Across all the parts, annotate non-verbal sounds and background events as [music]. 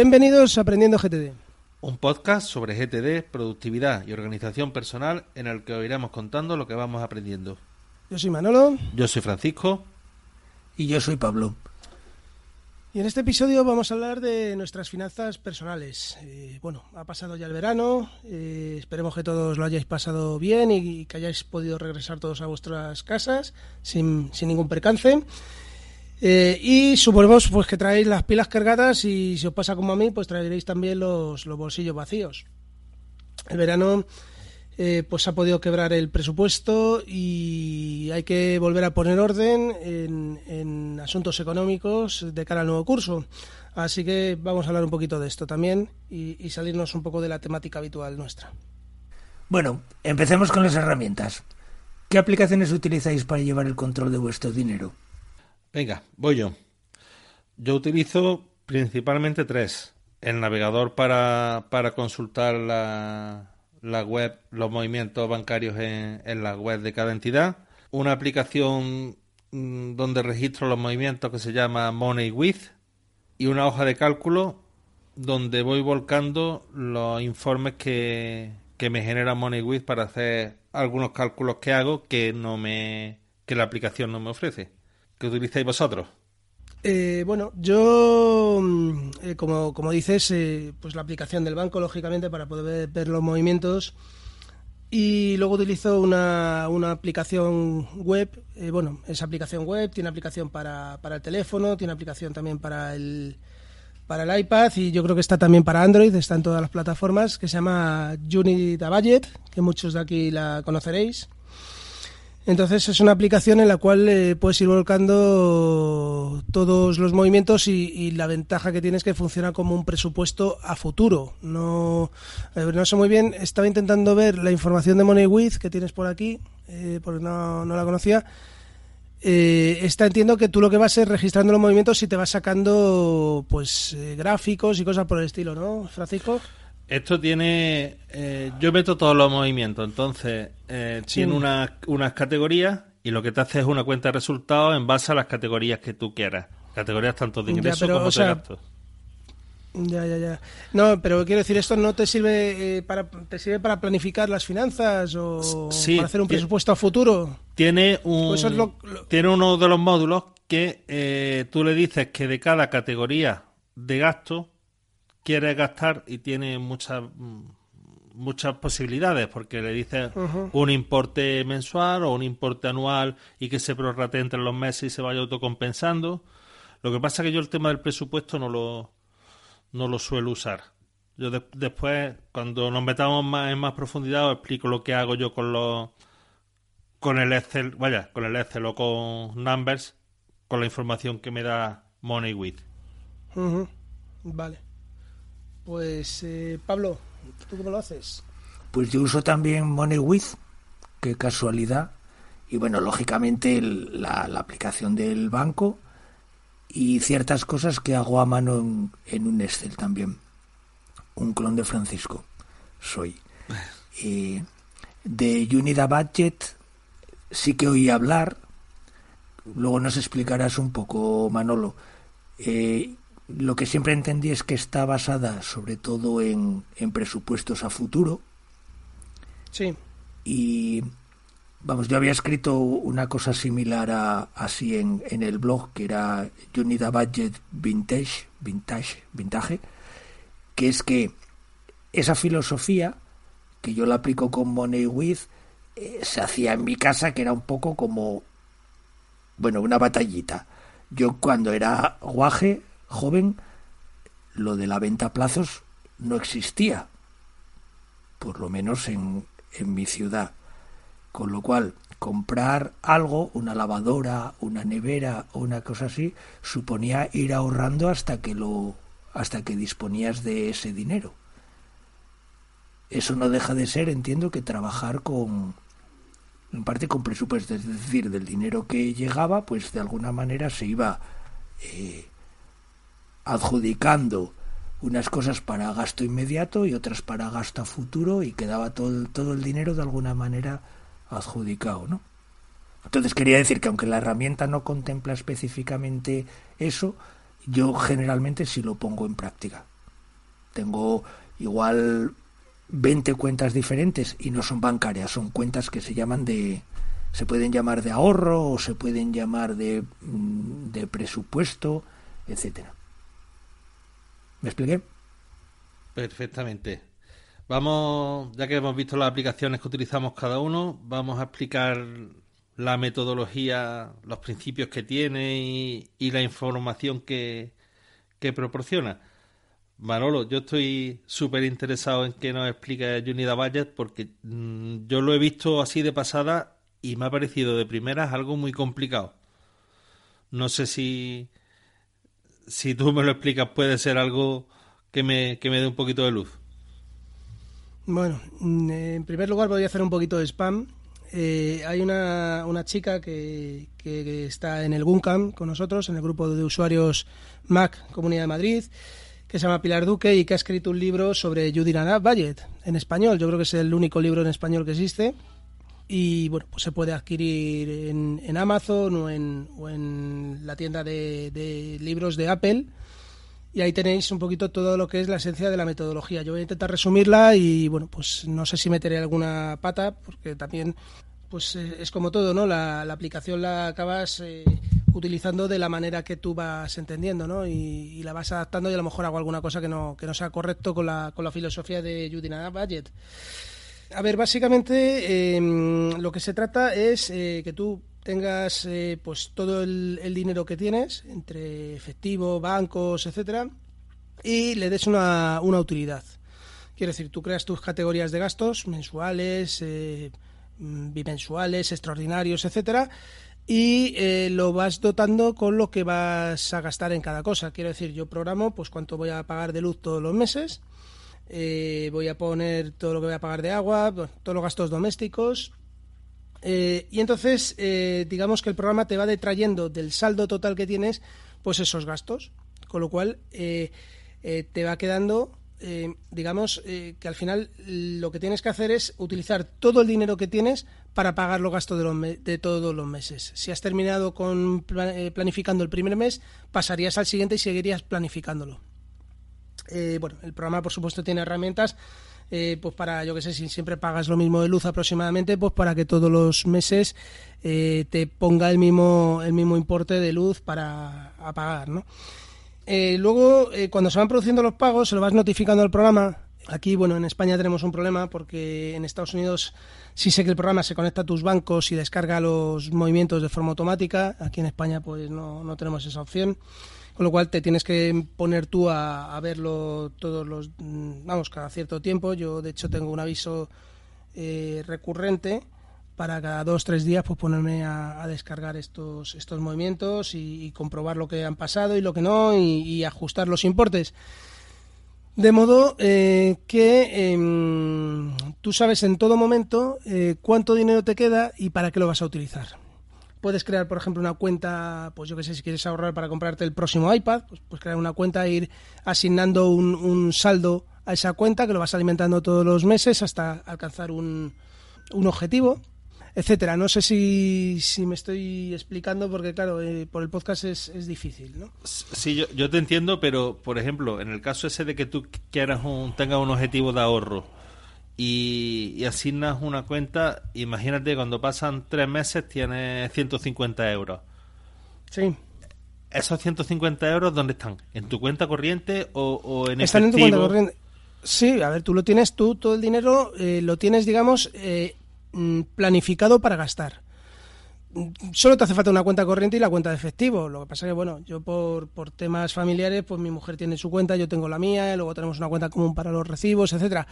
Bienvenidos a Aprendiendo GTD. Un podcast sobre GTD, productividad y organización personal en el que os iremos contando lo que vamos aprendiendo. Yo soy Manolo. Yo soy Francisco. Y yo soy Pablo. Y en este episodio vamos a hablar de nuestras finanzas personales. Eh, bueno, ha pasado ya el verano, eh, esperemos que todos lo hayáis pasado bien y que hayáis podido regresar todos a vuestras casas sin, sin ningún percance. Eh, y suponemos pues que traéis las pilas cargadas y si os pasa como a mí, pues traeréis también los, los bolsillos vacíos. El verano eh, pues ha podido quebrar el presupuesto y hay que volver a poner orden en, en, asuntos económicos de cara al nuevo curso. Así que vamos a hablar un poquito de esto también y, y salirnos un poco de la temática habitual nuestra. Bueno, empecemos con las herramientas. ¿Qué aplicaciones utilizáis para llevar el control de vuestro dinero? Venga, voy yo. Yo utilizo principalmente tres. El navegador para, para consultar la, la, web, los movimientos bancarios en, en, la web de cada entidad. Una aplicación mmm, donde registro los movimientos que se llama Money With. Y una hoja de cálculo donde voy volcando los informes que, que me genera Money With para hacer algunos cálculos que hago que no me que la aplicación no me ofrece. ¿Qué utilizáis vosotros? Eh, bueno, yo, eh, como, como, dices, eh, pues la aplicación del banco, lógicamente, para poder ver, los movimientos. Y luego utilizo una, una aplicación web. Eh, bueno, esa aplicación web tiene aplicación para, para el teléfono, tiene aplicación también para el, para el iPad y yo creo que está también para Android, está en todas las plataformas, que se llama Unity Budget, que muchos de aquí la conoceréis. Entonces es una aplicación en la cual eh, puedes ir volcando todos los movimientos y, la ventaja que tiene es que funciona como un presupuesto a futuro. No, eh, no sé muy bien, estaba intentando ver la información de MoneyWith que tienes por aquí, eh, porque no, no, la conocía. Eh, está entiendo que tú lo que vas es registrando los movimientos y te vas sacando pues eh, gráficos y cosas por el estilo, ¿no, Francisco? Esto tiene. Eh, yo meto todos los movimientos, entonces eh, sí. tiene unas, unas categorías y lo que te hace es una cuenta de resultados en base a las categorías que tú quieras. Categorías tanto de ingresos como o sea, de gastos. Ya, ya, ya. No, pero quiero decir, ¿esto no te sirve eh, para te sirve para planificar las finanzas o sí, para hacer un presupuesto a futuro? Tiene un pues lo, lo... tiene uno de los módulos que eh, tú le dices que de cada categoría de gasto quiere gastar y tiene muchas muchas posibilidades porque le dices uh -huh. un importe mensual o un importe anual y que se prorrate entre los meses y se vaya autocompensando. Lo que pasa es que yo el tema del presupuesto no lo no lo suelo usar. Yo de después, cuando nos metamos más en más profundidad, os explico lo que hago yo con los con el Excel, vaya, con el Excel o con Numbers, con la información que me da MoneyWith. Uh -huh. Vale. Pues eh, Pablo, ¿tú cómo lo haces? Pues yo uso también MoneyWith, qué casualidad. Y bueno, lógicamente el, la, la, aplicación del banco y ciertas cosas que hago a mano en, en un Excel también. Un clon de Francisco soy. [laughs] Eh, de Unida Budget sí que oí hablar. Luego nos explicarás un poco, Manolo. Eh, lo que siempre entendí es que está basada sobre todo en, en presupuestos a futuro. Sí. Y vamos, yo había escrito una cosa similar a así en, en el blog que era Unida Budget Vintage, Vintage, Vintage, que es que esa filosofía que yo la aplico con Money With eh, se hacía en mi casa que era un poco como bueno, una batallita. Yo cuando era guaje joven, lo de la venta a plazos no existía, por lo menos en, en mi ciudad. Con lo cual, comprar algo, una lavadora, una nevera o una cosa así, suponía ir ahorrando hasta que lo hasta que disponías de ese dinero. Eso no deja de ser, entiendo, que trabajar con en parte con presupuesto, es decir, del dinero que llegaba, pues de alguna manera se iba eh, adjudicando unas cosas para gasto inmediato y otras para gasto a futuro y quedaba todo, todo el dinero de alguna manera adjudicado, ¿no? Entonces quería decir que aunque la herramienta no contempla específicamente eso, yo generalmente sí lo pongo en práctica. tengo igual 20 cuentas diferentes y no son bancarias, son cuentas que se llaman de se pueden llamar de ahorro o se pueden llamar de, mm, de presupuesto, etcétera. ¿Me expliqué? Perfectamente. Vamos, ya que hemos visto las aplicaciones que utilizamos cada uno, vamos a explicar la metodología, los principios que tiene y, la información que, que proporciona. Manolo, yo estoy súper interesado en que nos explique Unida Budget porque mm, yo lo he visto así de pasada y me ha parecido de primeras algo muy complicado. No sé si, si tú me lo explicas puede ser algo que me, que me dé un poquito de luz. Bueno, mm, en primer lugar voy a hacer un poquito de spam. Eh, hay una, una chica que, que, está en el GUNCAM con nosotros, en el grupo de usuarios Mac Comunidad de Madrid, que se llama Pilar Duque y que ha escrito un libro sobre Judy Budget en español. Yo creo que es el único libro en español que existe. Y bueno, pues se puede adquirir en, en Amazon o en, o en, la tienda de, de libros de Apple y ahí tenéis un poquito todo lo que es la esencia de la metodología. Yo voy a intentar resumirla y bueno, pues no sé si meteré alguna pata porque también pues eh, es como todo, ¿no? La, aplicación la acabas eh, utilizando de la manera que tú vas entendiendo, ¿no? Y, la vas adaptando y a lo mejor hago alguna cosa que no, que no sea correcto con la, con la filosofía de Judina Budget. A ver, básicamente em, lo que se trata es eh, que tú tengas eh, pues todo el, dinero que tienes entre efectivo, bancos, etcétera, y le des una, utilidad. Quiero decir, tú creas tus categorías de gastos mensuales, eh, mm, bimensuales, extraordinarios, etcétera, y eh, lo vas dotando con lo que vas a gastar en cada cosa. Quiero decir, yo programo pues cuánto voy a pagar de luz todos los meses, voy a poner todo lo que voy a pagar de agua, todos los gastos domésticos, eh, y entonces, eh, digamos que el programa te va detrayendo del saldo total que tienes, pues esos gastos. Con lo cual, eh, te va quedando, digamos, que al final lo que tienes que hacer es utilizar todo el dinero que tienes para pagar los gastos de, de todos los meses. Si has terminado con planificando el primer mes, pasarías al siguiente y seguirías planificándolo. Bueno, el programa, por supuesto, tiene herramientas eh, pues para, yo que sé, si siempre pagas lo mismo de luz aproximadamente, pues para que todos los meses eh, te ponga el mismo, el mismo importe de luz para pagar, ¿no? Eh, luego, cuando se van produciendo los pagos, se lo vas notificando al programa. Aquí, bueno, en España tenemos un problema porque en Estados Unidos sí sé que el programa se conecta a tus bancos y descarga los movimientos de forma automática. Aquí en España, pues no, no tenemos esa opción con lo cual te tienes que poner tú a, verlo todos los, mm, vamos, cada cierto tiempo. Yo, de hecho, tengo un aviso eh, recurrente para cada dos tres días pues ponerme a, descargar estos estos movimientos y, comprobar lo que han pasado y lo que no y, ajustar los importes de modo eh, que em, tú sabes en todo momento eh, cuánto dinero te queda y para qué lo vas a utilizar Puedes crear, por ejemplo, una cuenta, pues yo que sé, si quieres ahorrar para comprarte el próximo iPad, pues puedes crear una cuenta e ir asignando un, saldo a esa cuenta que lo vas alimentando todos los meses hasta alcanzar un, un objetivo etcétera. No sé si, si, me estoy explicando porque, claro, eh, por el podcast es, es difícil, ¿no? Sí, yo, yo, te entiendo, pero, por ejemplo, en el caso ese de que tú quieras un, tengas un objetivo de ahorro, y, asignas una cuenta, imagínate, cuando pasan tres meses tienes 150 euros. Sí. ¿Esos 150 euros dónde están? ¿En tu cuenta corriente o, en Están en tu cuenta corriente. Sí, a ver, tú lo tienes, tú todo el dinero eh, lo tienes, digamos, eh, mm, planificado para gastar solo te hace falta una cuenta corriente y la cuenta de efectivo. Lo que pasa que, bueno, yo por, por temas familiares, pues mi mujer tiene su cuenta, yo tengo la mía, y luego tenemos una cuenta común para los recibos, etcétera.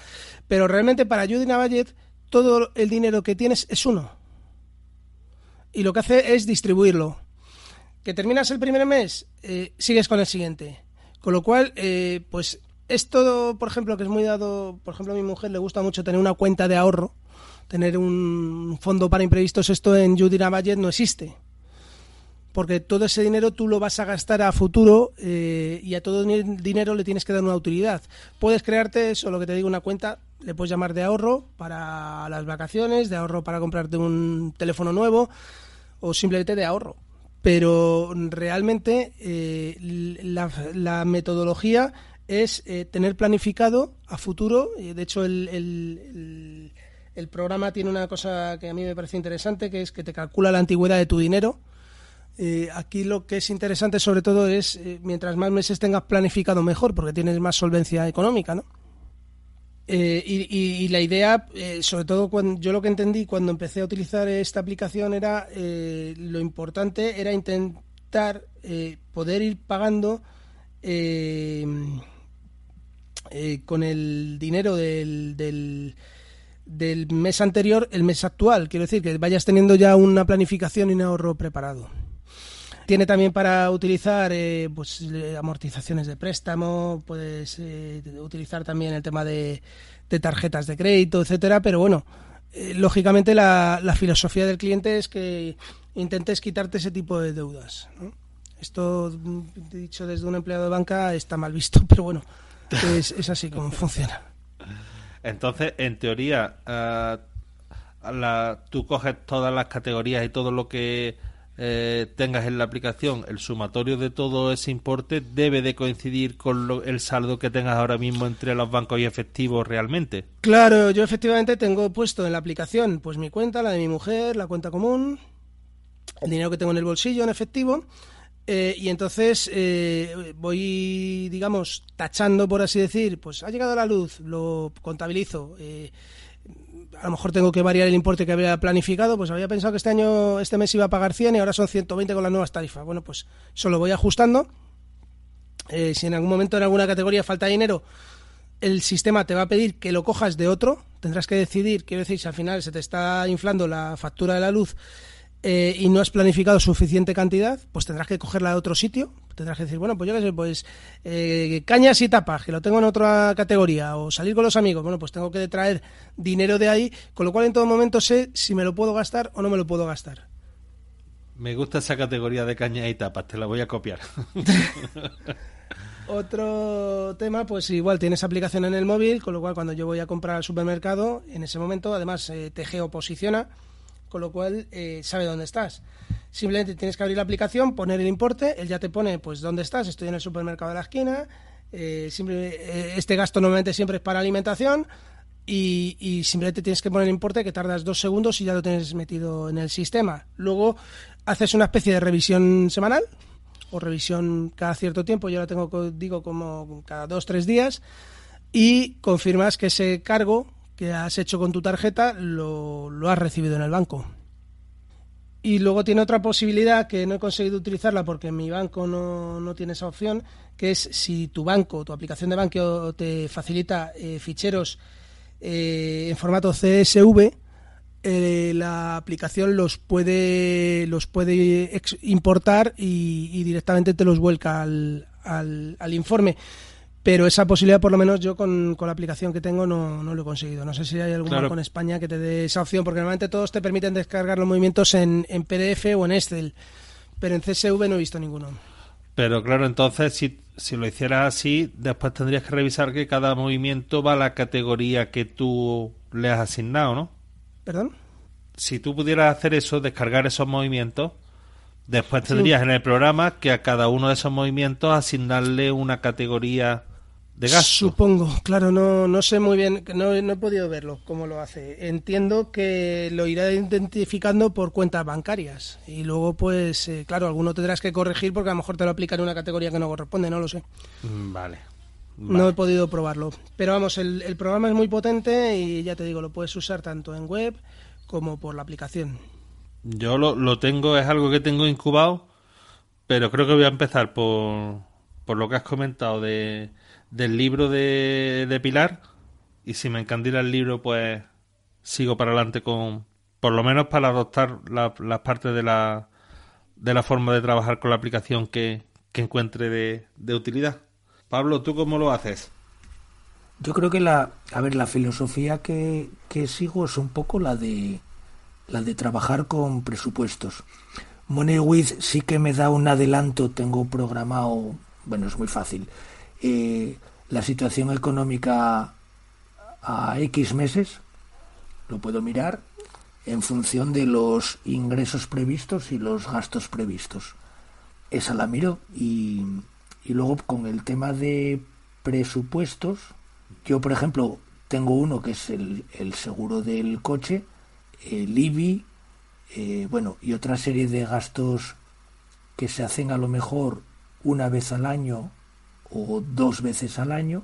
Pero realmente para Judy Navallet, todo el dinero que tienes es uno. Y lo que hace es distribuirlo. Que terminas el primer mes, eh, sigues con el siguiente. Con lo cual, eh, pues es todo, por ejemplo, que es muy dado, por ejemplo, a mi mujer le gusta mucho tener una cuenta de ahorro tener un fondo para imprevistos, esto en Judina Budget no existe. Porque todo ese dinero tú lo vas a gastar a futuro eh, y a todo dinero le tienes que dar una utilidad. Puedes crearte eso, lo que te digo, una cuenta, le puedes llamar de ahorro para las vacaciones, de ahorro para comprarte un teléfono nuevo o simplemente de ahorro. Pero realmente eh, la metodología es eh, tener planificado a futuro, de hecho el, el, programa tiene una cosa que a mí me parece interesante, que es que te calcula la antigüedad de tu dinero. Eh, aquí lo que es interesante sobre todo es, eh, mientras más meses tengas planificado mejor, porque tienes más solvencia económica, ¿no? y, la idea, sobre todo cuando yo lo que entendí cuando empecé a utilizar esta aplicación era lo importante era intentar poder ir pagando eh, con el dinero del, mes anterior el mes actual. Quiero decir que vayas teniendo ya una planificación y un ahorro preparado. Tiene también para utilizar eh, pues, eh, amortizaciones de préstamo, puedes utilizar también el tema de, tarjetas de crédito, etcétera, pero bueno, lógicamente la, la, filosofía del cliente es que intentes quitarte ese tipo de deudas. Esto, dicho desde un empleado de banca, está mal visto, [laughs] pero bueno, es, así como funciona. Entonces, en teoría, uh, la, tú coges todas las categorías y todo lo que eh, tengas en la aplicación, el sumatorio de todo ese importe debe de coincidir con el saldo que tengas ahora mismo entre los bancos y efectivos realmente. Claro, yo efectivamente tengo puesto en la aplicación pues mi cuenta, la de mi mujer, la cuenta común, el dinero que tengo en el bolsillo en efectivo eh, y entonces eh, voy, digamos, tachando, por así decir, pues ha llegado la luz, lo contabilizo. Eh, a lo mejor tengo que variar el importe que había planificado, pues había pensado que este año, este mes iba a pagar 100 y ahora son 120 con las nuevas tarifas. Bueno, pues eso lo voy ajustando. si en algún momento en alguna categoría falta dinero, el sistema te va a pedir que lo cojas de otro. Tendrás que decidir, quiero decir, si al final se te está inflando la factura de la luz eh, y no has planificado suficiente cantidad, pues tendrás que cogerla de otro sitio. Tendrás que decir, bueno, pues yo qué sé, pues eh, cañas y tapas, que lo tengo en otra categoría, o salir con los amigos, bueno, pues tengo que traer dinero de ahí, con lo cual en todo momento sé si me lo puedo gastar o no me lo puedo gastar. Me gusta esa categoría de cañas y tapas, te la voy a copiar. [laughs] Otro tema, pues igual tienes aplicación en el móvil, con lo cual cuando yo voy a comprar al supermercado, en ese momento además eh, te geoposiciona con lo cual eh, sabe dónde estás. Simplemente tienes que abrir la aplicación, poner el importe, él ya te pone pues dónde estás, estoy en el supermercado de la esquina, eh, eh, este gasto normalmente siempre es para alimentación y, simplemente tienes que poner el importe que tardas dos segundos y ya lo tienes metido en el sistema. Luego haces una especie de revisión semanal o revisión cada cierto tiempo, yo la tengo, digo, como cada dos, tres días y confirmas que ese cargo que has hecho con tu tarjeta lo, has recibido en el banco. Y luego tiene otra posibilidad que no he conseguido utilizarla porque mi banco no, tiene esa opción, que es si tu banco, tu aplicación de banco te facilita eh, ficheros eh, en formato CSV, eh, la aplicación los puede los puede importar y, directamente te los vuelca al, al, al informe pero esa posibilidad por lo menos yo con, la aplicación que tengo no, lo he conseguido. No sé si hay alguna con España que te dé esa opción, porque normalmente todos te permiten descargar los movimientos en, en PDF o en Excel, pero en CSV no he visto ninguno. Pero claro, entonces si, si lo hicieras así, después tendrías que revisar que cada movimiento va a la categoría que tú le has asignado, ¿no? ¿Perdón? Si tú pudieras hacer eso, descargar esos movimientos, después tendrías en el programa que a cada uno de esos movimientos asignarle una categoría de Supongo, claro, no, no sé muy bien, no, no he podido verlo cómo lo hace. Entiendo que lo irá identificando por cuentas bancarias y luego, pues, eh, claro, alguno tendrás que corregir porque a lo mejor te lo aplican en una categoría que no corresponde, no lo sé. Mm, vale. No he podido probarlo. Pero vamos, el, el programa es muy potente y ya te digo, lo puedes usar tanto en web como por la aplicación. Yo lo, lo tengo, es algo que tengo incubado, pero creo que voy a empezar por, por lo que has comentado de del libro de, de Pilar y si me encandila el libro pues sigo para adelante con por lo menos para adoptar las partes de la de la forma de trabajar con la aplicación que, que encuentre de, de, utilidad. Pablo, ¿tú cómo lo haces? Yo creo que la, a ver, la filosofía que, que sigo es un poco la de la de trabajar con presupuestos. MoneyWith sí que me da un adelanto, tengo programado, bueno, es muy fácil. La situación económica a X meses, lo puedo mirar, en función de los ingresos previstos y los gastos previstos. Esa la miro y, y luego con el tema de presupuestos. Yo, por ejemplo, tengo uno que es el, seguro del coche, el IBI, eh, bueno, y otra serie de gastos que se hacen a lo mejor una vez al año o dos veces al año,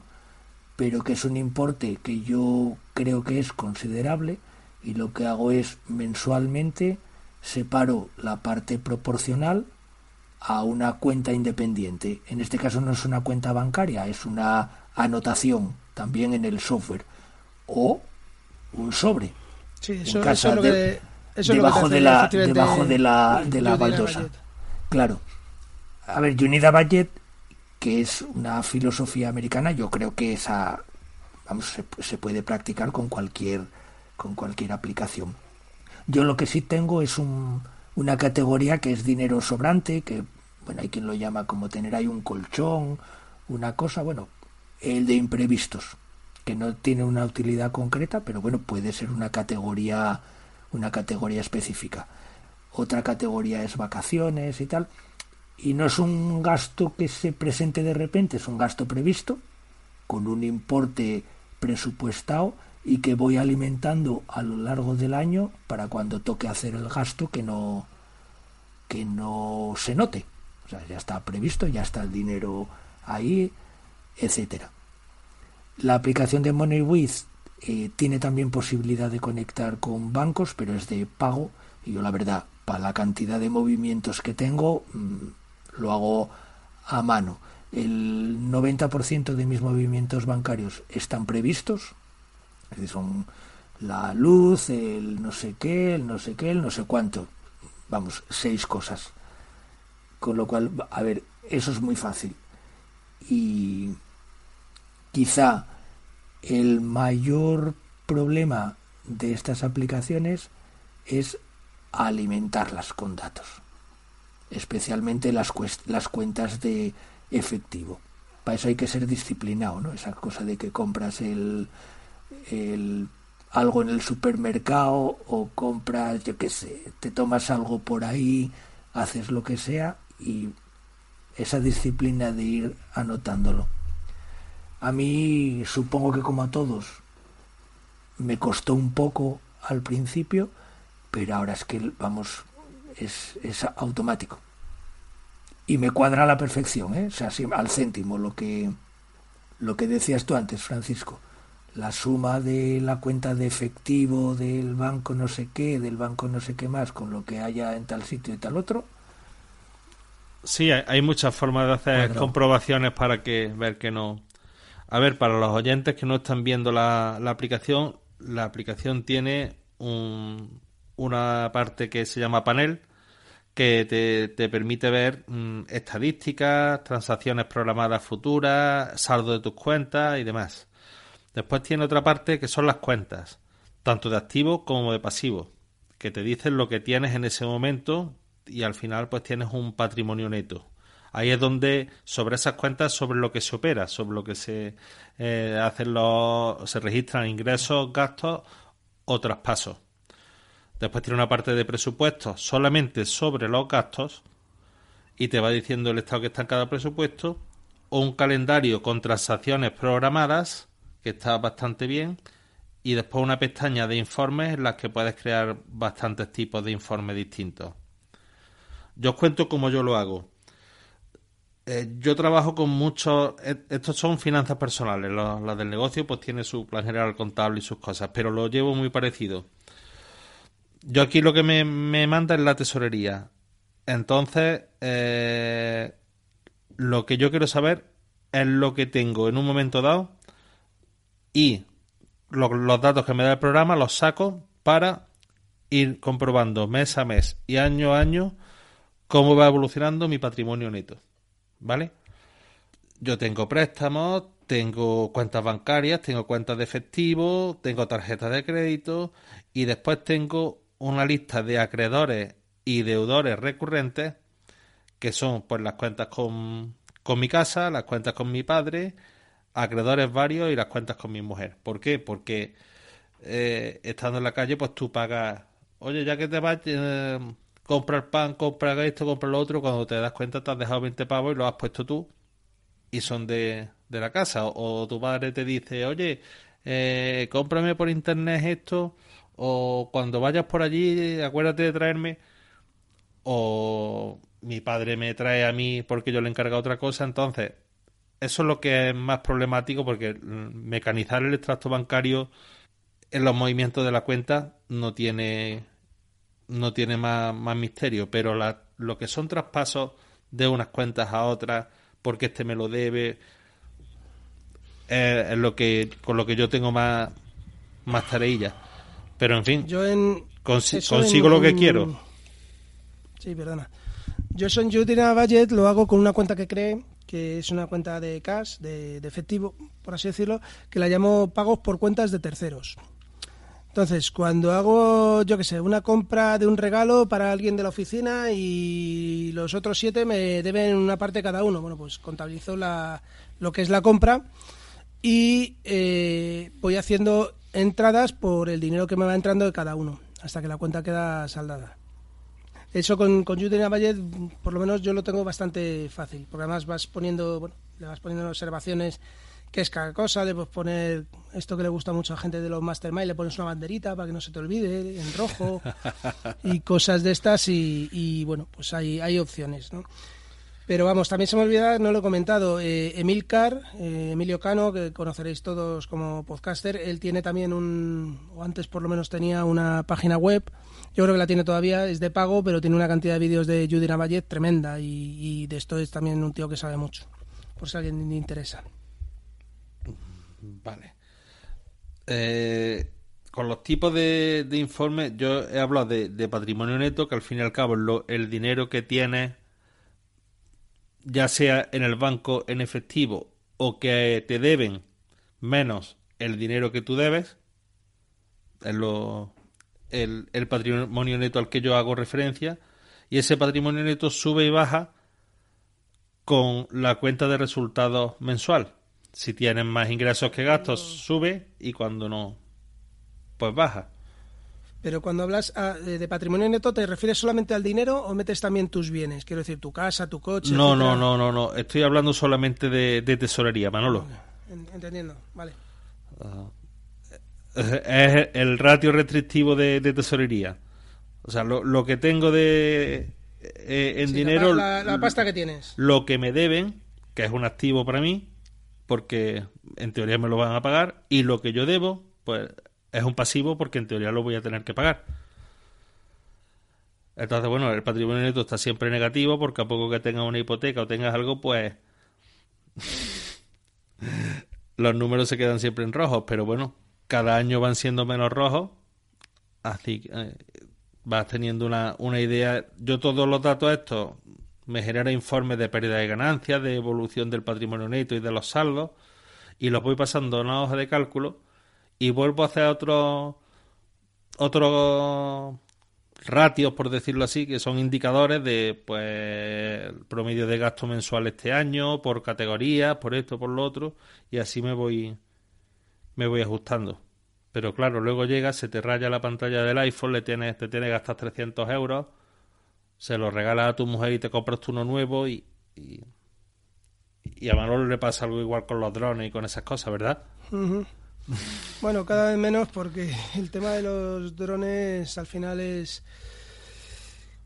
pero que es un importe que yo creo que es considerable y lo que hago es mensualmente separo la parte proporcional a una cuenta independiente. En este caso no es una cuenta bancaria, es una anotación también en el software o un sobre. Sí, eso, es lo que, debajo, de la, debajo de la, de la baldosa. Claro. A ver, Unida Budget, que es una filosofía americana, yo creo que esa vamos, se, se puede practicar con cualquier, con cualquier aplicación. Yo lo que sí tengo es un, una categoría que es dinero sobrante, que bueno, hay quien lo llama como tener ahí un colchón, una cosa, bueno, el de imprevistos, que no tiene una utilidad concreta, pero bueno, puede ser una categoría, una categoría específica. Otra categoría es vacaciones y tal. Y no es un gasto que se presente de repente, es un gasto previsto, con un importe presupuestado y que voy alimentando a lo largo del año para cuando toque hacer el gasto que no que no se note. O sea, ya está previsto, ya está el dinero ahí, etcétera. La aplicación de MoneyWith eh, tiene también posibilidad de conectar con bancos, pero es de pago y yo la verdad, para la cantidad de movimientos que tengo, mm, lo hago a mano. El 90% de mis movimientos bancarios están previstos, son la luz, el no sé qué, el no sé qué, el no sé cuánto. Vamos, seis cosas. Con lo cual, a ver, eso es muy fácil. Y quizá el mayor problema de estas aplicaciones es alimentarlas con datos, especialmente las, las cuentas de efectivo. Para eso hay que ser disciplinado, ¿no? Esa cosa de que compras el, el, algo en el supermercado o compras, yo qué sé, te tomas algo por ahí, haces lo que sea y esa disciplina de ir anotándolo. A mí supongo que como a todos me costó un poco al principio, pero ahora es que vamos, es, es automático. Y me cuadra a la perfección, ¿eh? o sea, al céntimo, lo que, lo que decías tú antes, Francisco la suma de la cuenta de efectivo del banco no sé qué, del banco no sé qué más, con lo que haya en tal sitio y tal otro. Sí, hay, muchas formas de hacer comprobaciones para que ver que no. A ver, para los oyentes que no están viendo la, la aplicación, la aplicación tiene un, una parte que se llama panel que te, te permite ver mm, estadísticas, transacciones programadas futuras, saldo de tus cuentas y demás. Después tiene otra parte que son las cuentas, tanto de activo como de pasivo, que te dicen lo que tienes en ese momento y al final pues tienes un patrimonio neto. Ahí es donde sobre esas cuentas sobre lo que se opera, sobre lo que se eh, hacen los se registran ingresos, gastos o traspasos. Después tiene una parte de presupuesto solamente sobre los gastos y te va diciendo el estado que está en cada presupuesto o un calendario con transacciones programadas que está bastante bien. Y después una pestaña de informes en las que puedes crear bastantes tipos de informes distintos. Yo os cuento cómo yo lo hago. Eh, yo trabajo con muchos. E, estos son finanzas personales. Las del negocio, pues tiene su plan general contable y sus cosas, pero lo llevo muy parecido. Yo aquí lo que me, manda es la tesorería. Entonces, eh, lo que yo quiero saber es lo que tengo en un momento dado y los datos que me da el programa los saco para ir comprobando mes a mes y año a año cómo va evolucionando mi patrimonio neto. ¿Vale? Yo tengo préstamos, tengo cuentas bancarias, tengo cuentas de efectivo, tengo tarjetas de crédito y después tengo una lista de acreedores y deudores recurrentes que son pues las cuentas con, con mi casa, las cuentas con mi padre, acreedores varios y las cuentas con mi mujer. ¿Por qué? Porque eh, estando en la calle, pues tú pagas, oye, ya que te vas, eh, compra el pan, compra esto, compra lo otro, cuando te das cuenta te has dejado 20 pavos y lo has puesto tú y son de, de la casa. O, tu padre te dice, oye, eh, cómprame por internet esto, o cuando vayas por allí, acuérdate de traerme. O mi padre me trae a mí porque yo le encargo otra cosa. Entonces, eso es lo que es más problemático porque mecanizar el extracto bancario en los movimientos de la cuenta no tiene no tiene más, más misterio, pero la, lo que son traspasos de unas cuentas a otras, porque este me lo debe, es, lo que con lo que yo tengo más más tareillas. Pero en fin, yo en, consigo lo que quiero. Sí, perdona. Yo en Judina Budget lo hago con una cuenta que cree, que es una cuenta de cash, de, de efectivo, por así decirlo, que la llamo pagos por cuentas de terceros. Entonces, cuando hago, yo qué sé, una compra de un regalo para alguien de la oficina y los otros siete me deben una parte cada uno, bueno, pues contabilizo la, lo que es la compra y eh, voy haciendo entradas por el dinero que me va entrando de cada uno, hasta que la cuenta queda saldada. Eso con, con Udemy Budget, por lo menos yo lo tengo bastante fácil, porque además vas poniendo, bueno, le vas poniendo observaciones que es cada cosa, de poner esto que le gusta mucho a gente de los mastermind, le pones una banderita para que no se te olvide, en rojo, [laughs] y cosas de estas, y, bueno, pues hay, hay opciones, ¿no? Pero vamos, también se me olvida, no lo he comentado, eh, Emilcar, eh, Emilio Cano, que conoceréis todos como podcaster, él tiene también un, o antes por lo menos tenía una página web, yo creo que la tiene todavía, es de pago, pero tiene una cantidad de vídeos de Judy Navajet tremenda, y, de esto es también un tío que sabe mucho, por si a alguien le interesa. Vale. Eh, con los tipos de, informes, yo he hablado de, patrimonio neto, que al fin y al cabo lo, el dinero que tienes, ya sea en el banco en efectivo o que te deben menos el dinero que tú debes, es lo, el, el patrimonio neto al que yo hago referencia, y ese patrimonio neto sube y baja con la cuenta de resultados mensual si tienes más ingresos que gastos, sube y cuando no, pues baja. Pero cuando hablas ah, de patrimonio neto, ¿te refieres solamente al dinero o metes también tus bienes? Quiero decir, tu casa, tu coche. No, no, no, no, no. Estoy hablando solamente de, tesorería, Manolo. Entendiendo, vale. es el ratio restrictivo de, tesorería. O sea, lo, que tengo de eh, en dinero. la pasta que tienes. Lo que me deben, que es un activo para mí, porque en teoría me lo van a pagar y lo que yo debo, pues es un pasivo porque en teoría lo voy a tener que pagar. Entonces, bueno, el patrimonio neto está siempre negativo porque a poco que tengas una hipoteca o tengas algo, pues [laughs] los números se quedan siempre en rojos, pero bueno, cada año van siendo menos rojos, así eh, vas teniendo una, una idea. Yo todos los datos estos me genera informes de pérdida de ganancias, de evolución del patrimonio neto y de los saldos, y los voy pasando a una hoja de cálculo y vuelvo a hacer otros otros ratios, por decirlo así, que son indicadores de pues promedio de gasto mensual este año, por categorías, por esto, por lo otro, y así me voy me voy ajustando. Pero claro, luego llega, se te raya la pantalla del iPhone, le tienes, te tiene que gastar 300 euros se lo regalas a tu mujer y te compras tú uno nuevo y, y, a Manolo le pasa algo igual con los drones y con esas cosas, ¿verdad? Bueno, cada vez menos porque el tema de los drones al final es...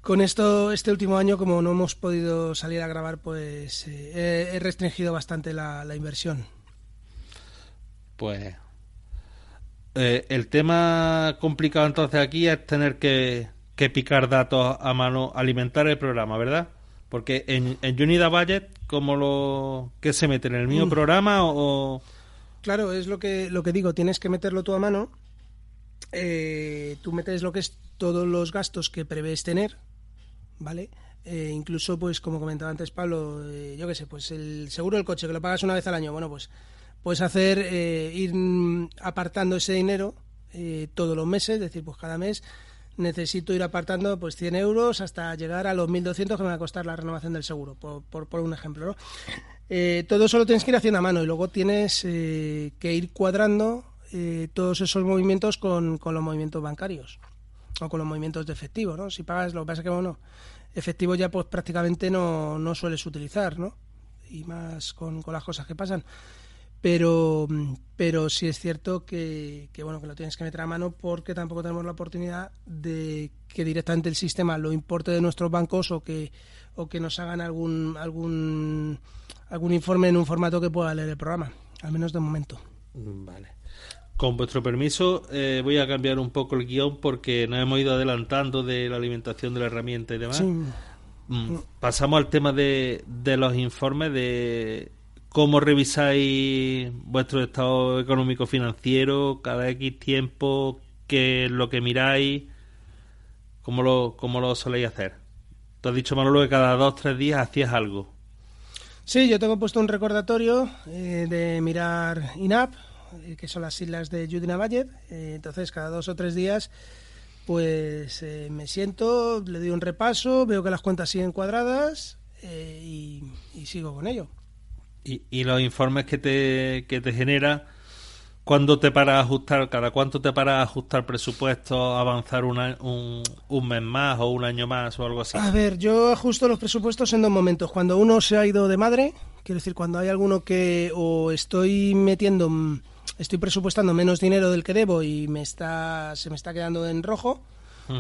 Con esto, este último año, como no hemos podido salir a grabar, pues eh, he, restringido bastante la, inversión. Pues eh, el tema complicado entonces aquí es tener que, que picar datos a mano, alimentar el programa, ¿verdad? Porque en, en Unida Budget, ¿cómo lo que se mete en el mismo mm. programa o, Claro, es lo que lo que digo, tienes que meterlo tú a mano. Eh, tú metes lo que es todos los gastos que prevés tener, ¿vale? Eh, incluso, pues, como comentaba antes Pablo, eh, yo qué sé, pues el seguro del coche, que lo pagas una vez al año, bueno, pues puedes hacer, ir apartando ese dinero todos los meses, es decir, pues cada mes necesito ir apartando pues 100 euros hasta llegar a los 1.200 que me va a costar la renovación del seguro, por, por, un ejemplo. ¿no? Eh, todo eso lo tienes que ir haciendo a mano y luego tienes eh, que ir cuadrando eh, todos esos movimientos con, con, los movimientos bancarios o con los movimientos de efectivo. ¿no? Si pagas, lo que pasa es que bueno, efectivo ya pues prácticamente no, no sueles utilizar, ¿no? y más con, con las cosas que pasan pero pero sí es cierto que, que, bueno que lo tienes que meter a mano porque tampoco tenemos la oportunidad de que directamente el sistema lo importe de nuestros bancos o que o que nos hagan algún algún algún informe en un formato que pueda leer el programa al menos de momento. Vale. Con vuestro permiso eh, voy a cambiar un poco el guion porque nos hemos ido adelantando de la alimentación de la herramienta y demás. Mm, pasamos al tema de, de los informes de cómo revisáis vuestro estado económico financiero cada X tiempo, qué es lo que miráis, cómo lo, cómo lo soléis hacer. Te has dicho, Manolo, que cada dos o tres días hacías algo. Sí, yo tengo puesto un recordatorio eh, de mirar INAP, eh, que son las islas de Judina Valle. Eh, entonces, cada dos o tres días, pues me siento, le doy un repaso, veo que las cuentas siguen cuadradas y sigo con ello. Y, los informes que te, que te genera, ¿cuándo te para ajustar, cada cuánto te para ajustar presupuestos, avanzar un, un, mes más o un año más o algo así? A ver, yo ajusto los presupuestos en dos momentos. Cuando uno se ha ido de madre, quiero decir, cuando hay alguno que o estoy metiendo, estoy presupuestando menos dinero del que debo y me está, se me está quedando en rojo,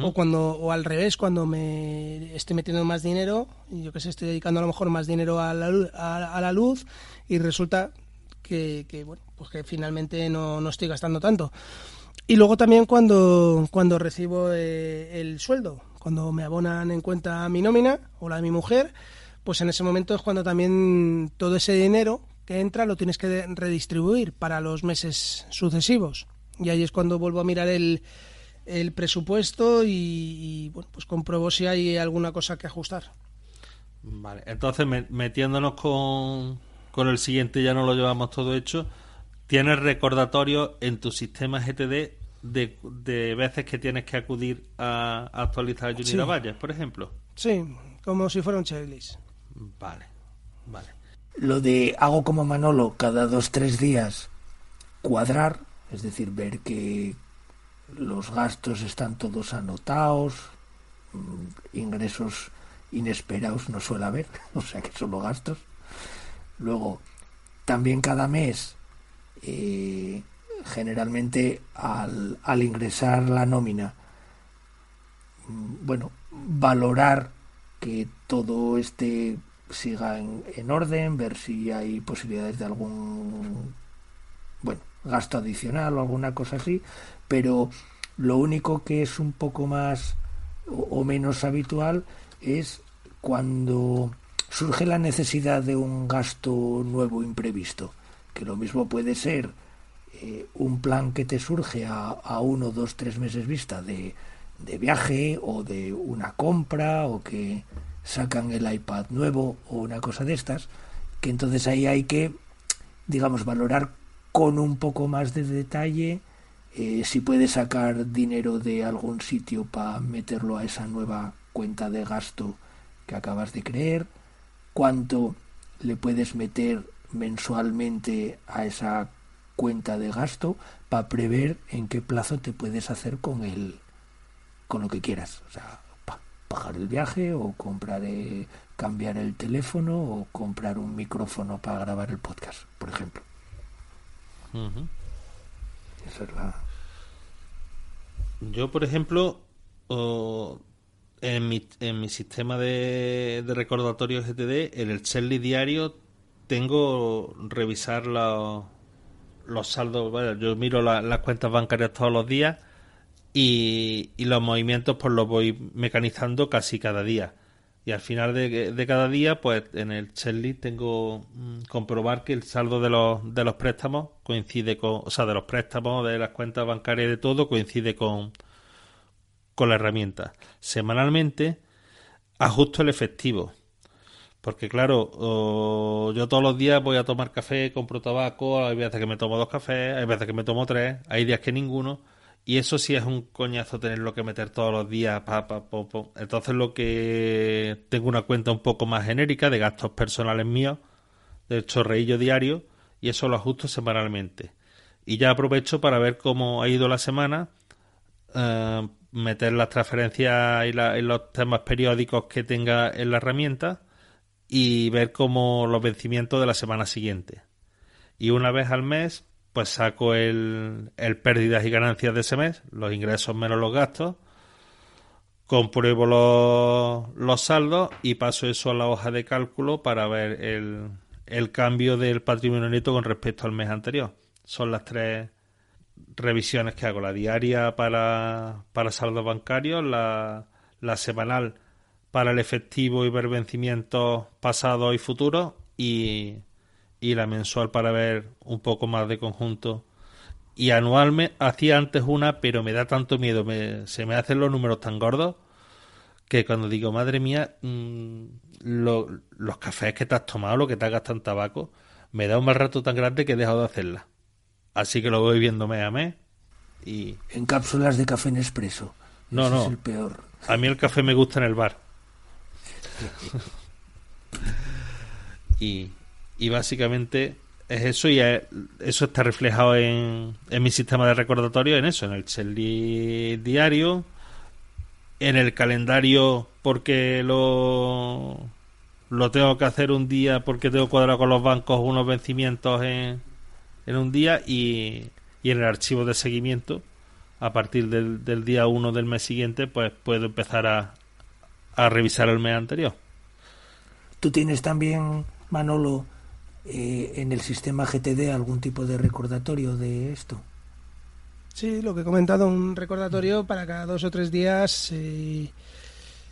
o cuando o al revés cuando me estoy metiendo más dinero y yo que sé estoy dedicando a lo mejor más dinero a la luz, a, la luz y resulta que, bueno pues que finalmente no, no, estoy gastando tanto y luego también cuando cuando recibo eh, el sueldo cuando me abonan en cuenta mi nómina o la de mi mujer pues en ese momento es cuando también todo ese dinero que entra lo tienes que redistribuir para los meses sucesivos y ahí es cuando vuelvo a mirar el el presupuesto y, bueno, pues compruebo si hay alguna cosa que ajustar. Vale, entonces metiéndonos con, con el siguiente, ya no lo llevamos todo hecho. ¿Tienes recordatorio en tu sistema GTD de, de veces que tienes que acudir a, actualizar el sí. Valles, por ejemplo? Sí, como si fuera un checklist. Vale, vale. Lo de hago como Manolo cada dos, tres días, cuadrar, es decir, ver que, los gastos están todos anotados, mm, ingresos inesperados no suele haber, [laughs] o sea que solo gastos. Luego, también cada mes, eh, generalmente al, al, ingresar la nómina, mm, bueno, valorar que todo este siga en, en orden, ver si hay posibilidades de algún, bueno, gasto adicional o alguna cosa así, pero lo único que es un poco más o, menos habitual es cuando surge la necesidad de un gasto nuevo imprevisto, que lo mismo puede ser eh, un plan que te surge a, uno, dos, tres meses vista de, de viaje o de una compra o que sacan el iPad nuevo o una cosa de estas, que entonces ahí hay que, digamos, valorar con un poco más de detalle eh, si puedes sacar dinero de algún sitio para meterlo a esa nueva cuenta de gasto que acabas de creer, cuánto le puedes meter mensualmente a esa cuenta de gasto para prever en qué plazo te puedes hacer con el con lo que quieras, o sea, pagar el viaje o comprar eh, cambiar el teléfono o comprar un micrófono para grabar el podcast, por ejemplo. Esa es la yo, por ejemplo, en, mi, en mi sistema de, de recordatorio GTD, en el checklist diario, tengo revisar los, los saldos. Bueno, yo miro las cuentas bancarias todos los días y, y los movimientos pues los voy mecanizando casi cada día. Y al final de, de cada día, pues en el checklist tengo mm, comprobar que el saldo de los, de los préstamos coincide con, o sea, de los préstamos, de las cuentas bancarias, de todo, coincide con, con la herramienta. Semanalmente ajusto el efectivo. Porque claro, yo todos los días voy a tomar café, compro tabaco, hay veces que me tomo dos cafés, hay veces que me tomo tres, hay días que ninguno y eso sí es un coñazo tenerlo que meter todos los días. Pa, pa, Entonces lo que tengo una cuenta un poco más genérica de gastos personales míos, del chorreillo diario, y eso lo ajusto semanalmente. Y ya aprovecho para ver cómo ha ido la semana, eh, meter las transferencias y, los temas periódicos que tenga en la herramienta y ver cómo los vencimientos de la semana siguiente. Y una vez al mes, pues saco el, el pérdidas y ganancias de ese mes, los ingresos menos los gastos, compruebo los, los saldos y paso eso a la hoja de cálculo para ver el, el cambio del patrimonio neto con respecto al mes anterior. Son las tres revisiones que hago, la diaria para, para saldos bancarios, la, la semanal para el efectivo y ver vencimientos pasados y futuros y, y la mensual para ver un poco más de conjunto. Y anual me hacía antes una, pero me da tanto miedo, me, se me hacen los números tan gordos que cuando digo, madre mía, mmm, los cafés que te has tomado, lo que te has gastado en tabaco, me da un mal rato tan grande que he dejado de hacerla. Así que lo voy viendo mes a mes y... En cápsulas de café en expreso. No, no. Es el peor. A mí el café me gusta en el bar. [laughs] y, y básicamente es eso y eso está reflejado en, en mi sistema de recordatorio, en eso, en el Chelly diario, en el calendario porque lo, lo tengo que hacer un día porque tengo cuadrado con los bancos unos vencimientos en, en un día y, y en el archivo de seguimiento a partir del, del día 1 del mes siguiente pues puedo empezar a, a revisar el mes anterior. ¿Tú tienes también, Manolo, eh, en el sistema GTD algún tipo de recordatorio de esto? Sí, lo que he comentado, un recordatorio para cada dos o tres días, eh,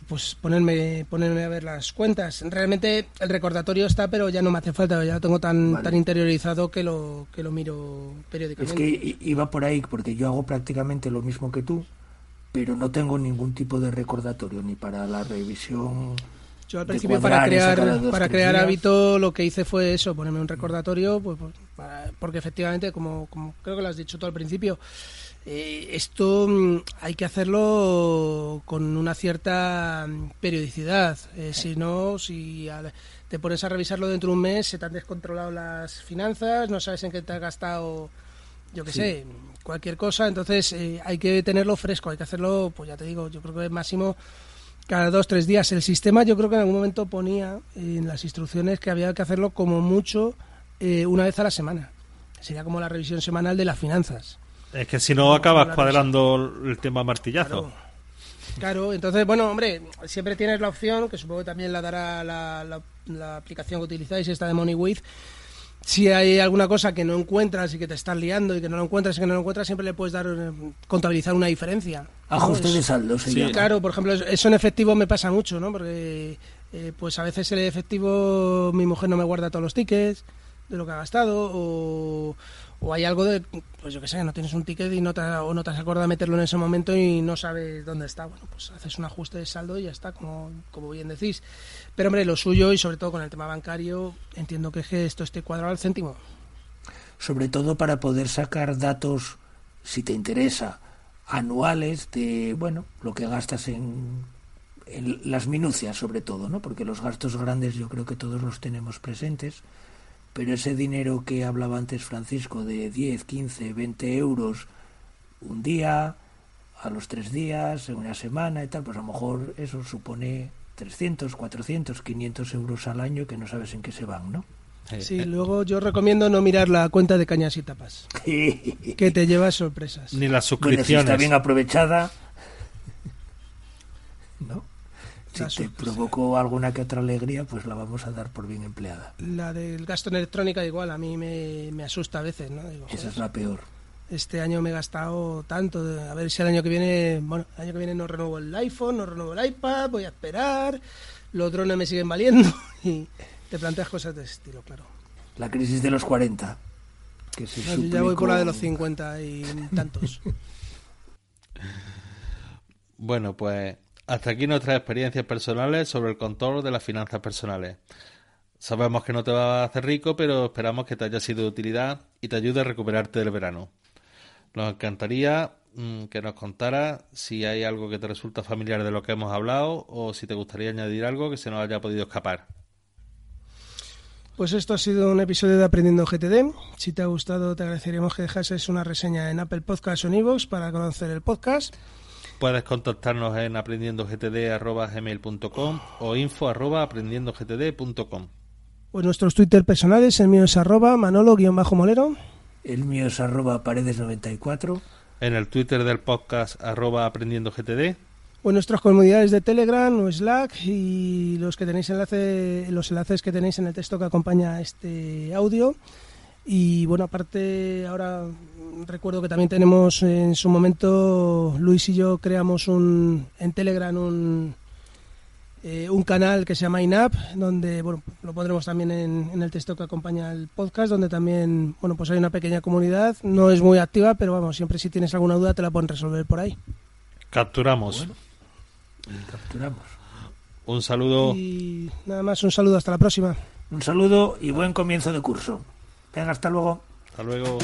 pues ponerme, ponerme a ver las cuentas. Realmente el recordatorio está, pero ya no me hace falta, ya lo tengo tan, Vale. tan interiorizado que lo, que lo miro Es periódicamente. que i- iba por ahí, porque yo hago prácticamente lo mismo que tú, pero no tengo ningún tipo de recordatorio, ni para la revisión. Yo al principio para crear para crear hábito lo que hice fue eso, ponerme un recordatorio, pues, pues, para- porque efectivamente, como, como creo que lo has dicho tú al principio, eh, esto mm, hay que hacerlo con una cierta mm, periodicidad. Eh, si no, si te pones a revisarlo dentro de un mes, se te han descontrolado las finanzas, no sabes en qué te has gastado, yo qué Sí. sé, cualquier cosa. Entonces eh, hay que tenerlo fresco, hay que hacerlo, pues ya te digo, yo creo que máximo cada dos, tres días. El sistema yo creo que en algún momento ponía en las instrucciones que había que hacerlo como mucho eh, una vez a la semana. Sería como la revisión semanal de las finanzas. Es que si no acabas cuadrando el tema martillazo. Claro. Claro, entonces, bueno, hombre, siempre tienes la opción, que supongo que también la dará la, la- la aplicación que utilizáis, esta de MoneyWith. Si hay alguna cosa que no encuentras y que te estás liando y que no lo encuentras y que no lo encuentras, siempre le puedes dar eh, contabilizar una diferencia. Ajuste de saldo se Sí, llama. Claro, por ejemplo, eso en efectivo me pasa mucho, ¿no? Porque eh, pues a veces el efectivo mi mujer no me guarda todos los tickets de lo que ha gastado o, o hay algo de, pues yo qué sé, no tienes un ticket y no te, o no te has acordado de meterlo en ese momento y no sabes dónde está. Bueno, pues haces un ajuste de saldo y ya está, como, como bien decís. Pero hombre, lo suyo y sobre todo con el tema bancario, entiendo que, es que esto esté cuadrado al céntimo. sobre todo para poder sacar datos, si te interesa, anuales de, bueno, lo que gastas en, en las minucias sobre todo, ¿no? Porque los gastos grandes yo creo que todos los tenemos presentes, pero ese dinero que hablaba antes Francisco de 10, 15, 20 euros un día, a los tres días, en una semana y tal, pues a lo mejor eso supone 300, 400, 500 euros al año que no sabes en qué se van, ¿no? Sí, luego yo recomiendo no mirar la cuenta de cañas y tapas, [laughs] que te llevas sorpresas. ni las Bueno, si suscripciones. está bien aprovechada, ¿no? Si te provocó alguna que otra alegría, pues la vamos a dar por bien empleada. La del gasto en electrónica igual, a mí me, me asusta a veces, ¿no? Digo, Esa es la peor. este año me he gastado tanto, de- a ver si el año que viene, bueno, el año que viene no renuevo el iPhone, no renuevo el iPad, voy a esperar, los drones me siguen valiendo [laughs] y te planteas cosas de ese estilo, claro. La crisis de los 40. Que se No, yo ya voy por la de los suplicó- 50 y tantos. [laughs] Bueno, pues hasta aquí nuestras experiencias personales sobre el control de las finanzas personales. Sabemos que no te va a hacer rico, pero esperamos que te haya sido de utilidad y te ayude a recuperarte del verano. Nos encantaría mm, que nos contaras si hay algo que te resulta familiar de lo que hemos hablado o si te gustaría añadir algo que se nos haya podido escapar. Pues esto ha sido un episodio de Aprendiendo GTD. Si te ha gustado, te agradeceríamos que dejases una reseña en Apple Podcasts o en iVoox para conocer el podcast. Puedes contactarnos en aprendiendogtd.gmail.com o info arroba Pues nuestros Twitter personales, el mío es arroba manolo-molero. El mío es arroba paredes94. En el Twitter del podcast arroba aprendiendogtd. O en nuestras comunidades de Telegram o Slack y los que tenéis enlace, los enlaces que tenéis en el texto que acompaña este audio. Y bueno, aparte ahora recuerdo que también tenemos en su momento, Luis y yo creamos un, en Telegram un, eh, un canal que se llama INAP, donde bueno, lo pondremos también en, el texto que acompaña el podcast, donde también bueno, pues hay una pequeña comunidad, no es muy activa, pero vamos, siempre si tienes alguna duda te la pueden resolver por ahí. Capturamos. capturamos. Un saludo. Y nada más, un saludo, hasta la próxima. Un saludo y buen comienzo de curso. Venga, hasta luego. Hasta luego.